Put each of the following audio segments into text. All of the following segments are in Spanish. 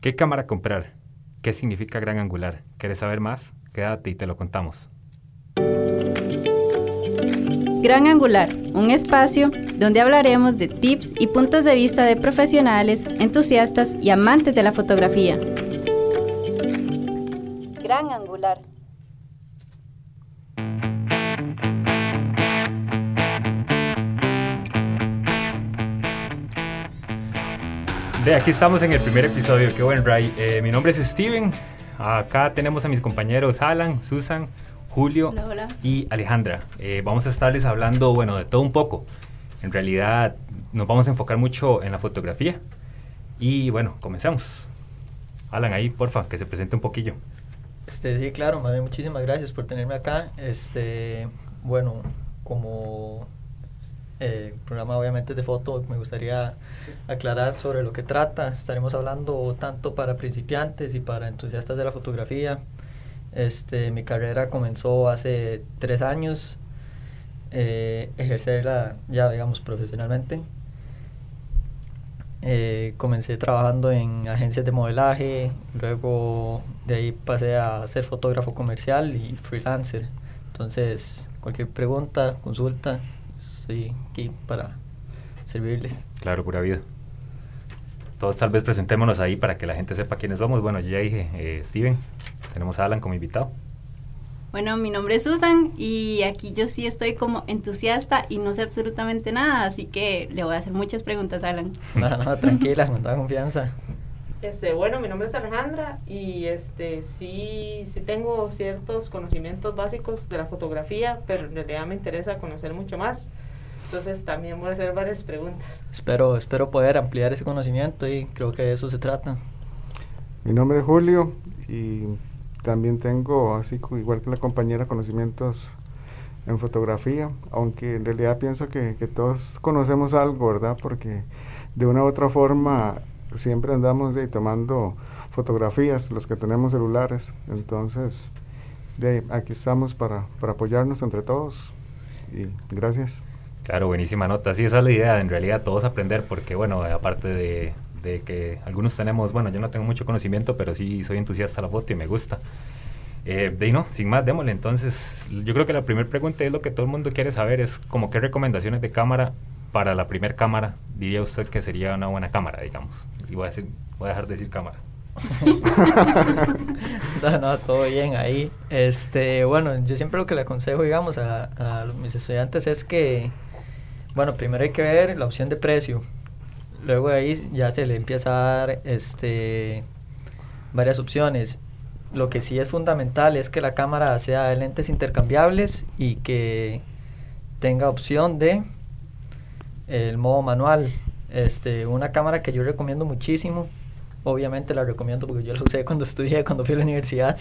¿Qué cámara comprar? ¿Qué significa gran angular? ¿Quieres saber más? Quédate y te lo contamos. Gran Angular, un espacio donde hablaremos de tips y puntos de vista de profesionales, entusiastas y amantes de la fotografía. Gran Angular. De aquí estamos en el primer episodio, qué buen Ray. Eh, mi nombre es Steven, acá tenemos a mis compañeros Alan, Susan, Julio y Alejandra. Eh, vamos a estarles hablando, bueno, de todo un poco. En realidad nos vamos a enfocar mucho en la fotografía. Y bueno, comenzamos. Alan, ahí, porfa, que se presente un poquillo. Este, sí, claro, madre, muchísimas gracias por tenerme acá. Este, bueno, como eh, programa obviamente de foto, me gustaría aclarar sobre lo que trata. Estaremos hablando tanto para principiantes y para entusiastas de la fotografía. Este, mi carrera comenzó hace tres años, eh, ejercerla ya digamos profesionalmente. Eh, comencé trabajando en agencias de modelaje, luego de ahí pasé a ser fotógrafo comercial y freelancer. Entonces, cualquier pregunta, consulta, estoy aquí para servirles. Claro, pura vida. Todos tal vez presentémonos ahí para que la gente sepa quiénes somos. Bueno, yo ya dije, eh, Steven, tenemos a Alan como invitado. Bueno, mi nombre es Susan y aquí yo sí estoy como entusiasta y no sé absolutamente nada, así que le voy a hacer muchas preguntas a Alan. No, no, tranquila, con toda confianza. Este, bueno, mi nombre es Alejandra y este sí, sí tengo ciertos conocimientos básicos de la fotografía, pero en realidad me interesa conocer mucho más. Entonces también voy a hacer varias preguntas. Espero, espero poder ampliar ese conocimiento y creo que de eso se trata. Mi nombre es Julio y también tengo, así igual que la compañera, conocimientos en fotografía, aunque en realidad pienso que, que todos conocemos algo, ¿verdad? Porque de una u otra forma siempre andamos de, tomando fotografías, los que tenemos celulares. Entonces, de, aquí estamos para, para apoyarnos entre todos y gracias. Claro, buenísima nota. Sí, esa es la idea, en realidad todos aprender, porque bueno, aparte de, de, que algunos tenemos, bueno, yo no tengo mucho conocimiento, pero sí soy entusiasta de la foto y me gusta. Eh, de ahí no, sin más, démosle. Entonces, yo creo que la primera pregunta es lo que todo el mundo quiere saber, es como qué recomendaciones de cámara para la primera cámara diría usted que sería una buena cámara, digamos. Y voy a, decir, voy a dejar de decir cámara. no, no, todo bien ahí. Este, bueno, yo siempre lo que le aconsejo, digamos, a, mis estudiantes es que bueno, primero hay que ver la opción de precio. Luego ahí ya se le empieza a dar este, varias opciones. Lo que sí es fundamental es que la cámara sea de lentes intercambiables y que tenga opción de el modo manual. Este, una cámara que yo recomiendo muchísimo, obviamente la recomiendo porque yo la usé cuando estudié, cuando fui a la universidad,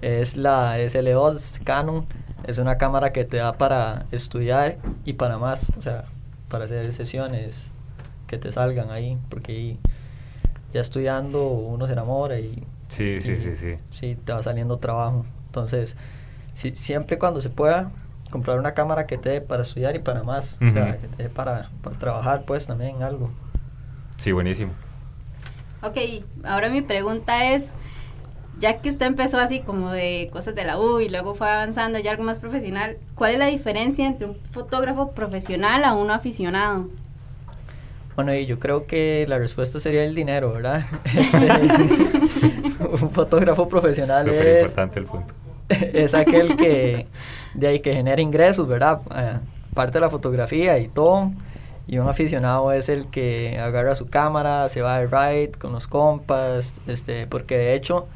es la SL2 Canon es una cámara que te da para estudiar y para más, o sea, para hacer sesiones que te salgan ahí, porque ya estudiando uno se enamora y... Sí, sí, sí, sí. Sí, te va saliendo trabajo. Entonces, si, siempre cuando se pueda, comprar una cámara que te dé para estudiar y para más, o sea, que te dé para, para trabajar pues también en algo. Sí, buenísimo. Ok, ahora mi pregunta es, ya que usted empezó así como de cosas de la U y luego fue avanzando ya algo más profesional, ¿cuál es la diferencia entre un fotógrafo profesional a uno aficionado? Bueno, y yo creo que la respuesta sería el dinero, ¿verdad? Este, un fotógrafo profesional es... importante el punto. Es aquel que, de ahí que genera ingresos, ¿verdad? Eh, parte de la fotografía y todo. Y un aficionado es el que agarra su cámara, se va al ride con los compas, este, porque de hecho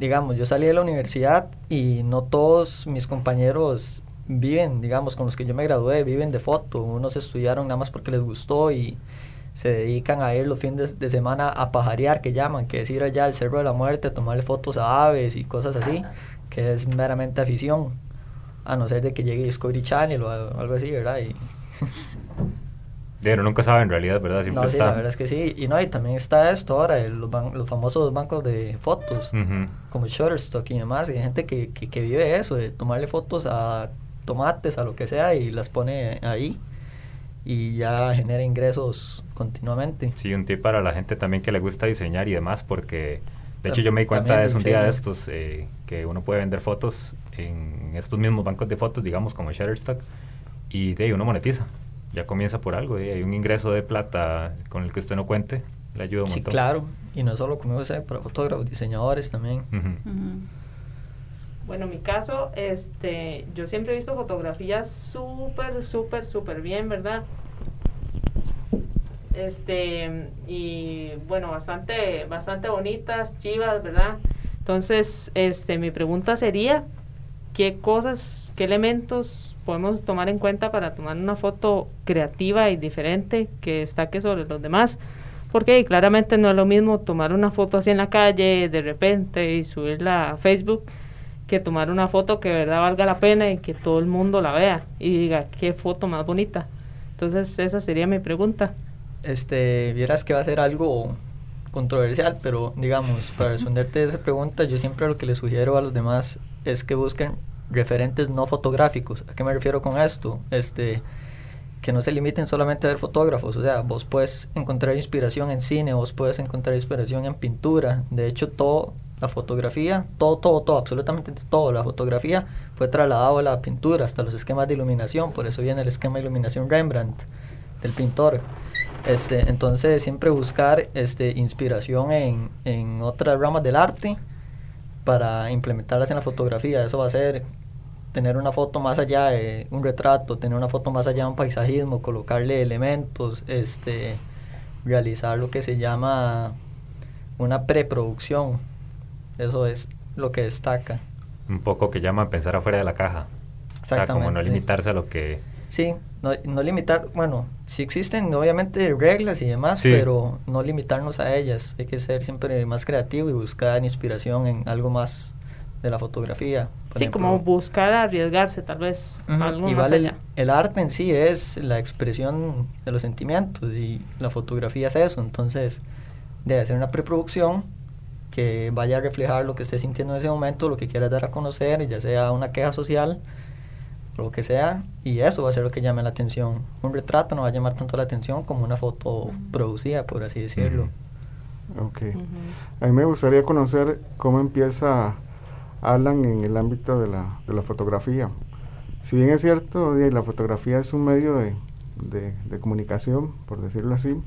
digamos, yo salí de la universidad y no todos mis compañeros viven, digamos, con los que yo me gradué, viven de foto. Unos estudiaron nada más porque les gustó y se dedican a ir los fines de semana a pajarear, que llaman, que es ir allá al Cerro de la Muerte, a tomarle fotos a aves y cosas así, que es meramente afición, a no ser de que llegue Discovery Channel o algo así, ¿verdad? Y Pero nunca sabe en realidad, ¿verdad? Siempre no, sí, la verdad es que sí. Y no, y también está esto ahora, los, los famosos bancos de fotos, como Shutterstock y demás. Y hay gente que, que, que, vive eso, de tomarle fotos a tomates, a lo que sea, y las pone ahí. y ya genera ingresos continuamente. Sí, un tip para la gente también que le gusta diseñar y demás, porque de hecho yo me di cuenta de eso un día de estos, eh, que uno puede vender fotos en estos mismos bancos de fotos, digamos como Shutterstock, y de ahí uno monetiza. Ya comienza por algo, y hay un ingreso de plata con el que usted no cuente, le ayuda un sí, montón. claro, y no solo como sé, para fotógrafos, diseñadores también. Bueno, en mi caso, este, yo siempre he visto fotografías súper, súper, súper bien, ¿verdad? Este, y bueno, bastante, bastante bonitas, chivas, ¿verdad? Entonces, este, mi pregunta sería, ¿qué cosas, qué elementos podemos tomar en cuenta para tomar una foto creativa y diferente que destaque sobre los demás? Porque claramente no es lo mismo tomar una foto así en la calle de repente y subirla a Facebook que tomar una foto que verdad valga la pena y que todo el mundo la vea y diga qué foto más bonita. Entonces esa sería mi pregunta. Este, vieras que va a ser algo controversial, pero digamos, para responderte a esa pregunta, yo siempre lo que le sugiero a los demás es que busquen referentes no fotográficos. ¿A qué me refiero con esto? Este, que no se limiten solamente a ver fotógrafos, o sea, vos puedes encontrar inspiración en cine, vos puedes encontrar inspiración en pintura, de hecho todo la fotografía, todo, todo, todo, absolutamente todo, la fotografía fue trasladado a la pintura, hasta los esquemas de iluminación, por eso viene el esquema de iluminación Rembrandt del pintor. Este, entonces siempre buscar este, inspiración en, en otras ramas del arte para implementarlas en la fotografía. Eso va a ser tener una foto más allá de un retrato, tener una foto más allá de un paisajismo, colocarle elementos, este, realizar lo que se llama una preproducción eso es lo que destaca. Un poco que llama pensar afuera de la caja. Exactamente. como no limitarse a lo que... Sí, no, no limitar, bueno, sí existen obviamente reglas y demás, pero no limitarnos a ellas. Hay que ser siempre más creativo y buscar inspiración en algo más de la fotografía. Sí, como buscar arriesgarse tal vez. algo más allá. El, el, arte en sí es la expresión de los sentimientos y la fotografía es eso. Entonces, debe ser una preproducción que vaya a reflejar lo que esté sintiendo en ese momento, lo que quieras dar a conocer, ya sea una queja social, lo que sea, y eso va a ser lo que llame la atención. Un retrato no va a llamar tanto la atención como una foto producida, por así decirlo. Ok. A mí me gustaría conocer cómo empieza Alan en el ámbito de la, de la fotografía. Si bien es cierto, la fotografía es un medio de, de, comunicación, por decirlo así,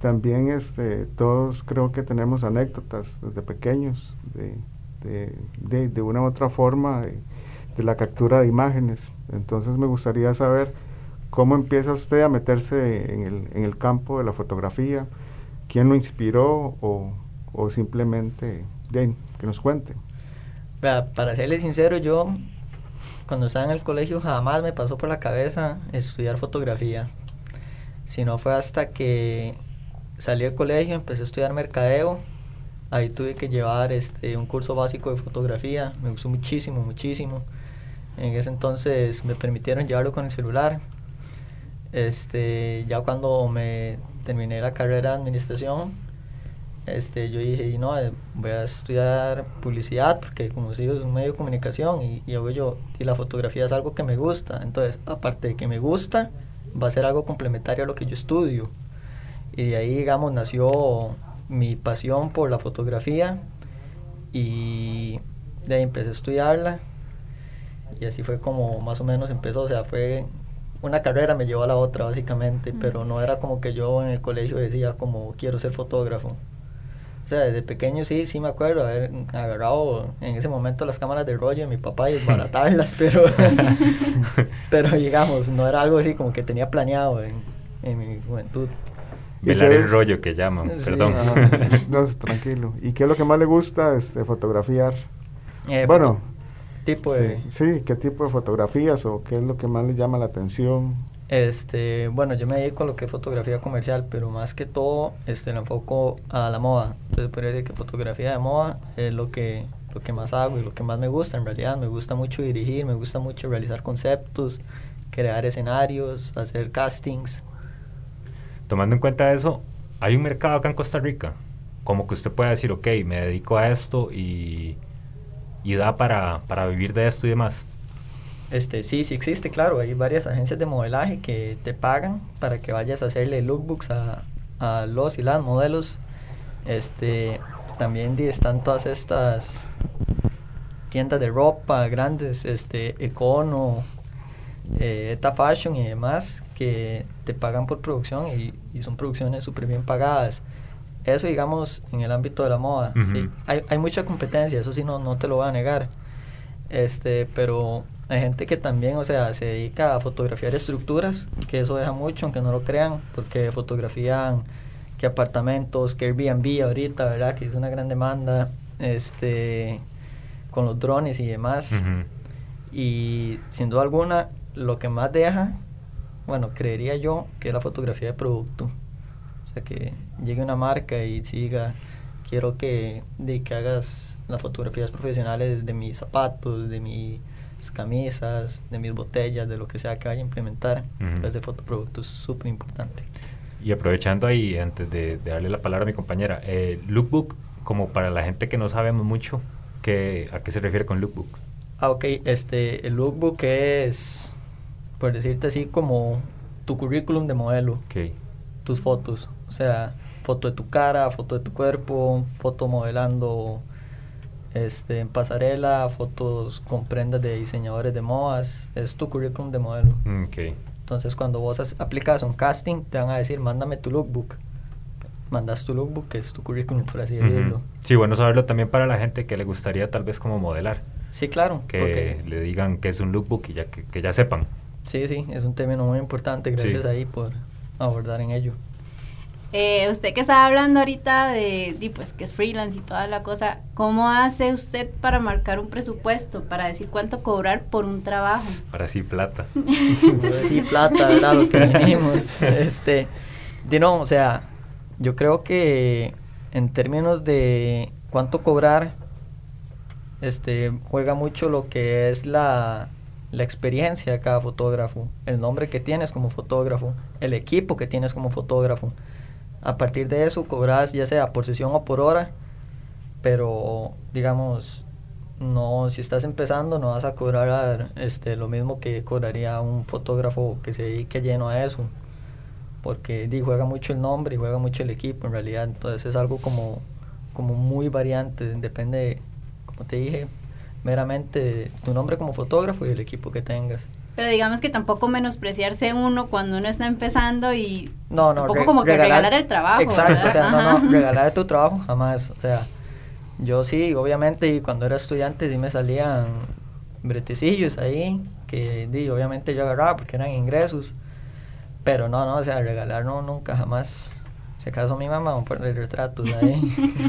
también este, todos creo que tenemos anécdotas desde pequeños de, de, de, una u otra forma de, la captura de imágenes. Entonces me gustaría saber cómo empieza usted a meterse en el, en el campo de la fotografía, quién lo inspiró o, o simplemente que nos cuente. Para serle sincero, yo cuando estaba en el colegio jamás me pasó por la cabeza estudiar fotografía. Si no fue hasta que salí del colegio, empecé a estudiar mercadeo. Ahí tuve que llevar este, un curso básico de fotografía. Me gustó muchísimo, muchísimo. En ese entonces me permitieron llevarlo con el celular. Este, ya cuando me terminé la carrera de administración, este, yo dije, no, eh, voy a estudiar publicidad porque como sigo es un medio de comunicación y, y, yo, y la fotografía es algo que me gusta. Entonces, aparte de que me gusta, va a ser algo complementario a lo que yo estudio. Y de ahí, digamos, nació mi pasión por la fotografía y de ahí empecé a estudiarla y así fue como más o menos empezó, o sea, fue una carrera me llevó a la otra básicamente, pero no era como que yo en el colegio decía como quiero ser fotógrafo. O sea, desde pequeño sí, sí me acuerdo haber agarrado en ese momento las cámaras de rollo de mi papá y desbaratarlas, pero, pero digamos, no era algo así como que tenía planeado en, en mi juventud. Velar el rollo que llaman, perdón. No, tranquilo. ¿Y qué es lo que más le gusta este, fotografiar? Eh, bueno, tipo de... Sí, ¿qué tipo de fotografías o qué es lo que más le llama la atención? Este, bueno, yo me dedico a lo que es fotografía comercial, pero más que todo, este, lo enfoco a la moda. Entonces, podría decir que fotografía de moda es lo que, lo que más hago y lo que más me gusta en realidad. Me gusta mucho dirigir, me gusta mucho realizar conceptos, crear escenarios, hacer castings, tomando en cuenta eso, hay un mercado acá en Costa Rica, como que usted pueda decir, ok, me dedico a esto y, y da para, para vivir de esto y demás. Este, sí, sí existe, claro. Hay varias agencias de modelaje que te pagan para que vayas a hacerle lookbooks a, a los y las modelos. Este, también están todas estas tiendas de ropa grandes, este, Econo, eh, Eta Fashion y demás, que te pagan por producción y, y son producciones súper bien pagadas. Eso, digamos, en el ámbito de la moda. Sí. hay, hay mucha competencia, eso sí, no, no te lo voy a negar. Este, pero hay gente que también, o sea, se dedica a fotografiar estructuras, que eso deja mucho, aunque no lo crean, porque fotografían que apartamentos, que Airbnb ahorita, ¿verdad? Que es una gran demanda, este, con los drones y demás. Y sin duda alguna, lo que más deja, bueno, creería yo, que es la fotografía de producto. O sea, que llegue una marca y diga, quiero que, de que hagas las fotografías profesionales de mis zapatos, de mis camisas, de mis botellas, de lo que sea que vaya a implementar. Ujú. Entonces, de fotoproducto es súper importante. Y aprovechando ahí, antes de, de darle la palabra a mi compañera, eh, lookbook, como para la gente que no sabemos mucho, ¿qué, ¿a qué se refiere con lookbook? Ah, ok, este, el lookbook es, por decirte así, como tu currículum de modelo. Tus fotos. O sea, foto de tu cara, foto de tu cuerpo, foto modelando este, en pasarela, fotos con prendas de diseñadores de modas. Es tu currículum de modelo. Mm, Ok. Entonces, cuando vos aplicas un casting, te van a decir, mándame tu lookbook. Mandas tu lookbook, que es tu currículum, por así decirlo. Sí, bueno saberlo también para la gente que le gustaría tal vez como modelar. Sí, claro. Que porque- le digan que es un lookbook y ya que, que ya sepan. sí, sí, es un término muy importante. Gracias Sí. ahí por abordar en ello. Eh, usted que estaba hablando ahorita de, pues que es freelance y toda la cosa, ¿cómo hace usted para marcar un presupuesto, para decir cuánto cobrar por un trabajo? Ahora sí, plata. sí, plata, ¿verdad? Lo que venimos. Este, de no, o sea, yo creo que en términos de cuánto cobrar, este, juega mucho lo que es la, la experiencia de cada fotógrafo, el nombre que tienes como fotógrafo, el equipo que tienes como fotógrafo. A partir de eso cobras ya sea por sesión o por hora, pero digamos, no, si estás empezando no vas a cobrar este, lo mismo que cobraría un fotógrafo que se dedique lleno a eso, porque juega mucho el nombre y juega mucho el equipo en realidad, entonces es algo como, como muy variante, depende, como te dije, meramente de tu nombre como fotógrafo y el equipo que tengas. Pero digamos que tampoco menospreciarse uno cuando uno está empezando y No, no, tampoco como que regalar- regalar el trabajo. Exacto, ¿verdad? o sea, no, Ajá. no, regalar tu trabajo jamás. O sea, yo sí, obviamente, y cuando era estudiante sí me salían bretecillos ahí, que di, obviamente yo agarraba porque eran ingresos. Pero no, no, o sea, regalar no, nunca, jamás. Si acaso mi mamá va a poner retratos ahí.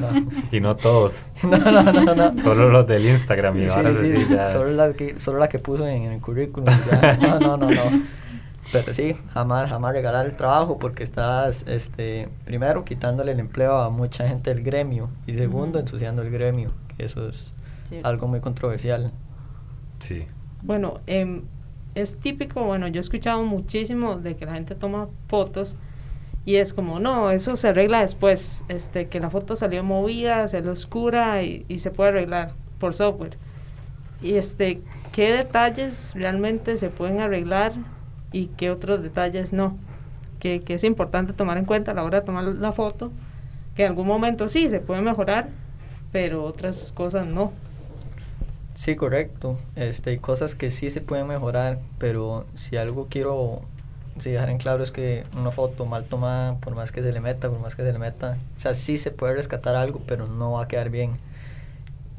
Y no todos. no, no, no, no. Solo los del Instagram y Sí, sí, sí, ya. Solo, la que, solo la que puso en, el currículum. ya. No, no, no, no. Pero sí, jamás, jamás regalar el trabajo porque estás, este, primero, quitándole el empleo a mucha gente del gremio y segundo, ensuciando el gremio, que eso es Sí. algo muy controversial. Sí. Bueno, em, es típico, bueno, yo he escuchado muchísimo de que la gente toma fotos y es como, no, eso se arregla después, este, que la foto salió movida, salió oscura y, se puede arreglar por software. Y este, ¿qué detalles realmente se pueden arreglar y qué otros detalles no? Que, que es importante tomar en cuenta a la hora de tomar la foto, que en algún momento sí se puede mejorar, pero otras cosas no. Sí, correcto. Este, cosas que sí se pueden mejorar, pero si algo quiero sí, dejar en claro es que una foto mal tomada, por más que se le meta, por más que se le meta, o sea, sí se puede rescatar algo, pero no va a quedar bien.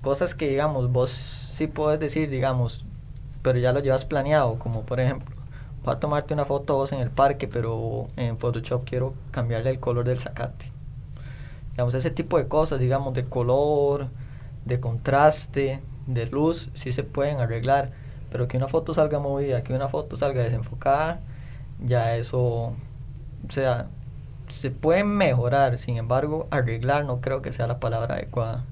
Cosas que, digamos, vos sí puedes decir, digamos, pero ya lo llevas planeado, como por ejemplo, voy a tomarte una foto vos en el parque, pero en Photoshop quiero cambiarle el color del zacate. Digamos, ese tipo de cosas, digamos, de color, de contraste, de luz, sí se pueden arreglar, pero que una foto salga movida, que una foto salga desenfocada, ya eso, o sea, se puede mejorar, sin embargo, arreglar no creo que sea la palabra adecuada.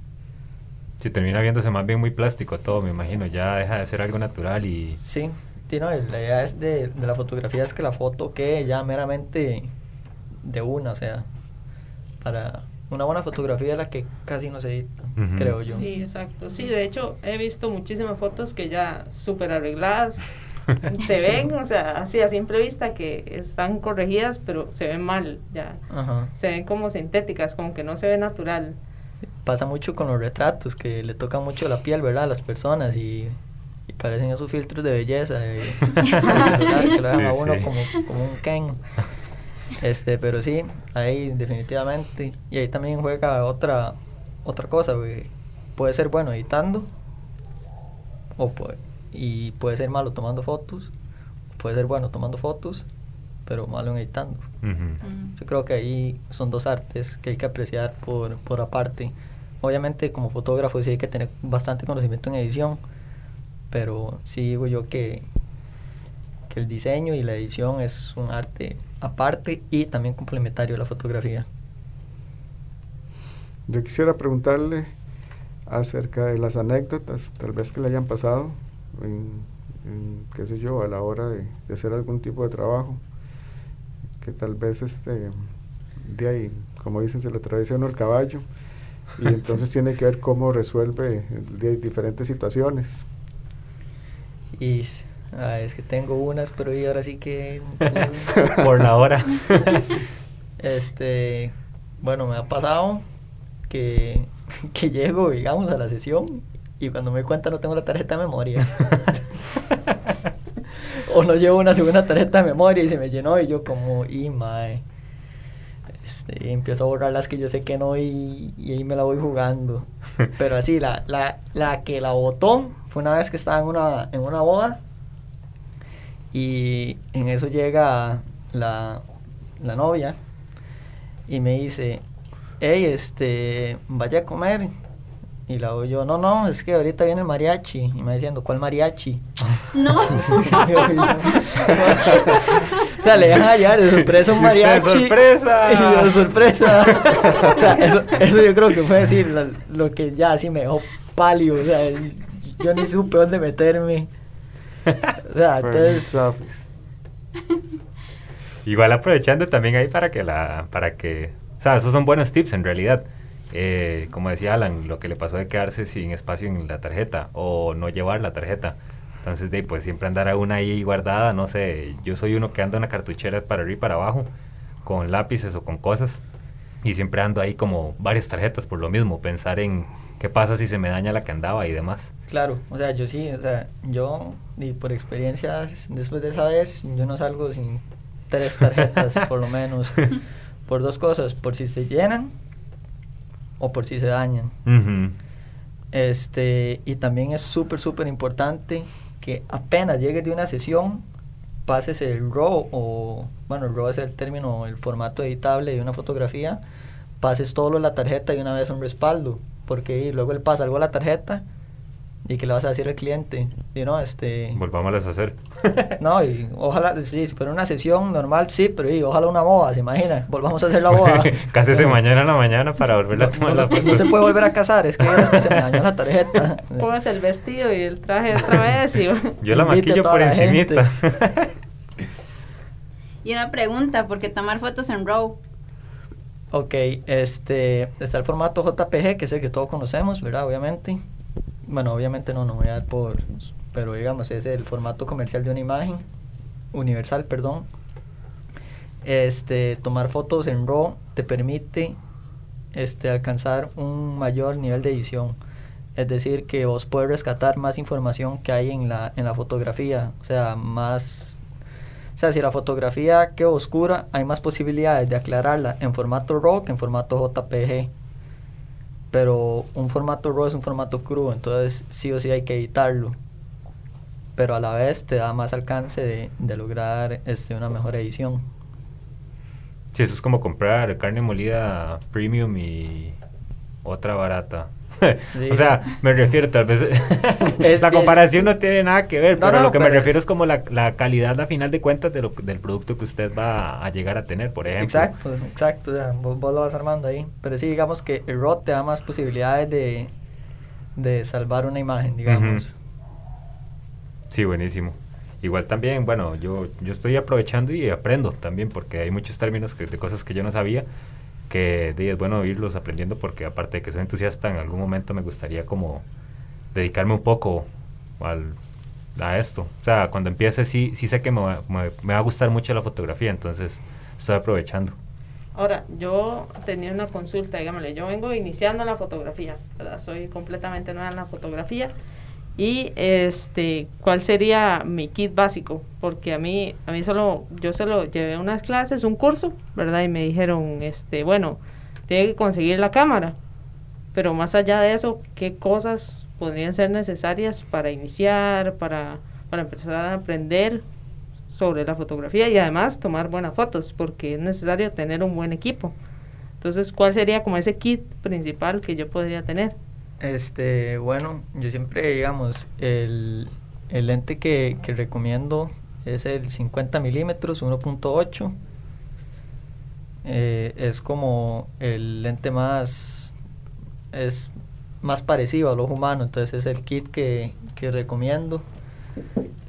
Si termina viéndose más bien muy plástico todo, me imagino. Ya deja de ser algo natural y. Sí, sí, no, la idea es de, de la fotografía es que la foto quede ya meramente de una, o sea, para una buena fotografía es la que casi no se edita, Ujú. creo yo. Sí, exacto. Sí, de hecho, he visto muchísimas fotos que ya súper arregladas se ven, o sea, así a simple vista que están corregidas, pero se ven mal, ya. Ajá. Se ven como sintéticas, como que no se ve natural. Pasa mucho con los retratos, que le tocan mucho la piel, ¿verdad? A las personas y, y parecen esos filtros de belleza de, que lo dejan a uno sí. como, como un Ken. Este, pero sí, ahí definitivamente. Y ahí también juega otra, otra cosa, güey. Puede ser bueno editando, o puede, y puede ser malo tomando fotos, puede ser bueno tomando fotos, pero malo en editando. Ujú. Mm. Yo creo que ahí son dos artes que hay que apreciar por, por aparte. Obviamente como fotógrafo sí hay que tener bastante conocimiento en edición, pero sí digo yo que, que el diseño y la edición es un arte aparte y también complementario a la fotografía. Yo quisiera preguntarle acerca de las anécdotas, tal vez que le hayan pasado, en, en, qué sé yo, a la hora de, de hacer algún tipo de trabajo, que tal vez este, de ahí, como dicen, se le atraviesa uno el caballo, y entonces tiene que ver cómo resuelve de diferentes situaciones. Y ah, es que tengo unas, pero y ahora sí que... Por la hora. Este, bueno, me ha pasado que, que llego, digamos, a la sesión y cuando me doy cuenta no tengo la tarjeta de memoria. o no llevo una segunda tarjeta de memoria y se me llenó y yo como, y mae. Este, y empiezo a borrar las que yo sé que no y, y ahí me la voy jugando. Pero así, la, la, la que la botó fue una vez que estaba en una, en una boda y en eso llega la, la novia y me dice, hey, este, vaya a comer. Y la oigo yo, no, no, es que ahorita viene el mariachi. Y me va diciendo, ¿cuál mariachi? No. o sea, le dejan hallar de sorpresa un mariachi. ¡sorpresa! Y yo, de sorpresa. o sea, eso, eso yo creo que fue decir lo, lo que ya así me dejó pálido. O sea, yo ni supe dónde meterme. O sea, Fue entonces. Safis. Igual aprovechando también ahí para que la, para que, o sea, esos son buenos tips en realidad. Eh, como decía Alan, lo que le pasó de quedarse sin espacio en la tarjeta o no llevar la tarjeta. Entonces, de, pues siempre andar a una ahí guardada, no sé, yo soy uno que anda en una cartuchera para arriba y para abajo, con lápices o con cosas. Y siempre ando ahí como varias tarjetas por lo mismo, pensar en qué pasa si se me daña la que andaba y demás. Claro, o sea, yo sí, o sea, yo, y por experiencias, después de esa vez, yo no salgo sin tres tarjetas, por lo menos, por dos cosas, por si se llenan o por si se dañan. Este, y también es súper, súper importante que apenas llegues de una sesión, pases el RAW, o, bueno, el RAW es el término, el formato editable de una fotografía, pases todo lo de la tarjeta y una vez un respaldo, porque luego él pasa algo a la tarjeta y que le vas a decir al cliente, y no, este... Volvámoslas a hacer. No, y ojalá, sí, si fuera una sesión normal, sí, pero y, ojalá una boda, ¿se imagina? Volvamos a hacer la boda. Cásese mañana en la mañana para volverla a tomar no, la no, foto. no se puede volver a casar, es que es que se me dañó la tarjeta. Póngase el vestido y el traje otra vez y... Yo la maquillo por la encimita. Y una pregunta, ¿por qué tomar fotos en RAW? Ok, este, está el formato JPG, que es el que todos conocemos, ¿verdad? Obviamente. Bueno, obviamente no, no voy a dar por... Pero digamos, es el formato comercial de una imagen, universal, perdón. Este, tomar fotos en RAW te permite este, alcanzar un mayor nivel de edición. Es decir, que vos puedes rescatar más información que hay en la, en la fotografía. O sea, más... O sea, si la fotografía queda oscura, hay más posibilidades de aclararla en formato RAW que en formato JPG. Pero un formato RAW es un formato crudo, entonces sí o sí hay que editarlo. Pero a la vez te da más alcance de, de lograr este, una mejor edición. Sí, eso es como comprar carne molida premium y otra barata. Sí. o sea, me refiero tal vez... Es- la es- comparación no tiene nada que ver, No, pero no, lo que me refiero es como la, la calidad a final de cuentas de lo, del producto que usted va a llegar a tener, por ejemplo. Exacto, exacto, o sea, vos, vos lo vas armando ahí. Pero sí, digamos que el RAW te da más posibilidades de, de salvar una imagen, digamos. Sí, buenísimo. Igual también, bueno, yo, yo estoy aprovechando y aprendo también porque hay muchos términos que- de cosas que yo no sabía que es bueno irlos aprendiendo porque aparte de que soy entusiasta, en algún momento me gustaría como dedicarme un poco al, a esto. O sea, cuando empiece sí, sí sé que me va, me, va a gustar mucho la fotografía, entonces estoy aprovechando. Ahora, yo tenía una consulta, digámosle, yo vengo iniciando la fotografía. Soy completamente nueva en la fotografía. Y este, ¿cuál sería mi kit básico? Porque a mí, a mí solo, yo solo llevé unas clases, un curso, ¿verdad? Y me dijeron, este, bueno, tiene que conseguir la cámara. Pero más allá de eso, ¿qué cosas podrían ser necesarias para iniciar, para, para empezar a aprender sobre la fotografía y además tomar buenas fotos, porque es necesario tener un buen equipo. Entonces, ¿cuál sería como ese kit principal que yo podría tener? Este, bueno, yo siempre, digamos, el, el lente que, que recomiendo es el 50 milímetros 1.8. Eh, es como el lente más, es más parecido al ojo humano, entonces es el kit que, que recomiendo.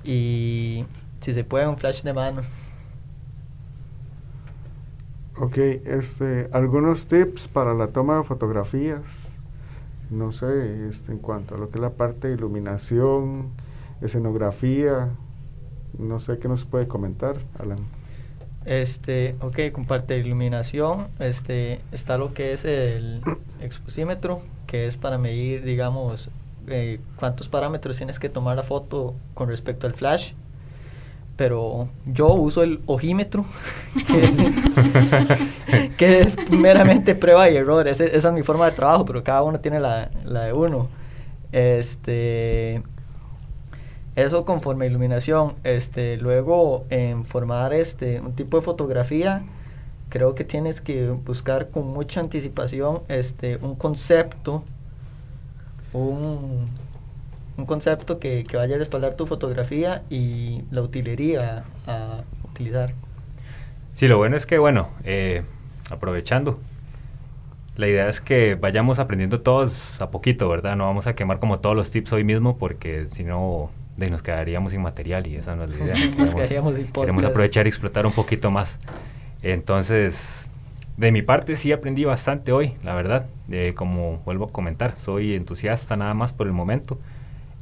Y si se puede, un flash de mano. Ok, este, algunos tips para la toma de fotografías. No sé, este, en cuanto a lo que es la parte de iluminación, escenografía. No sé qué nos puede comentar, Alan. Este, ok, con parte de iluminación, este, está lo que es el exposímetro, que es para medir, digamos, eh, cuántos parámetros tienes que tomar la foto con respecto al flash pero yo uso el ojímetro, que, que, es meramente prueba y error. esa es mi forma de trabajo, pero cada uno tiene la, la, de uno. Este, eso conforme a iluminación. Este, luego, en formar este, un tipo de fotografía, creo que tienes que buscar con mucha anticipación este, un concepto, un un concepto que, que, vaya a respaldar tu fotografía y la utilería a utilizar. Sí, lo bueno es que, bueno, eh, aprovechando, la idea es que vayamos aprendiendo todos a poquito, ¿verdad? No vamos a quemar como todos los tips hoy mismo porque si no nos quedaríamos sin material y esa no es la idea. nos quedaríamos sin Queremos aprovechar y explotar un poquito más. Entonces, de mi parte sí aprendí bastante hoy, la verdad. Eh, como vuelvo a comentar, soy entusiasta nada más por el momento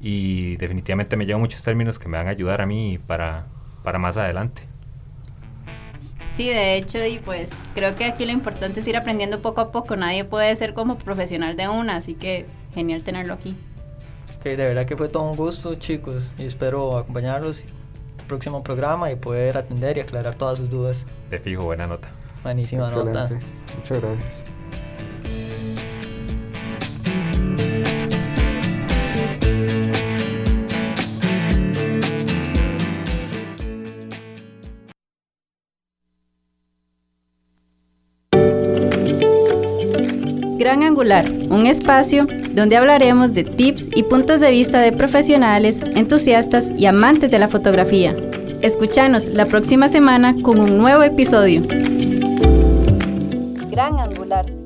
y definitivamente me llevo muchos términos que me van a ayudar a mí para, para más adelante. Sí, de hecho, y pues creo que aquí lo importante es ir aprendiendo poco a poco. Nadie puede ser como profesional de una, así que genial tenerlo aquí. Ok, de verdad que fue todo un gusto, chicos, y espero acompañarlos en el próximo programa y poder atender y aclarar todas sus dudas. Te fijo, buena nota. Buenísima Excelente. nota. Muchas gracias. Un espacio donde hablaremos de tips y puntos de vista de profesionales, entusiastas y amantes de la fotografía. Escúchanos la próxima semana con un nuevo episodio. Gran Angular.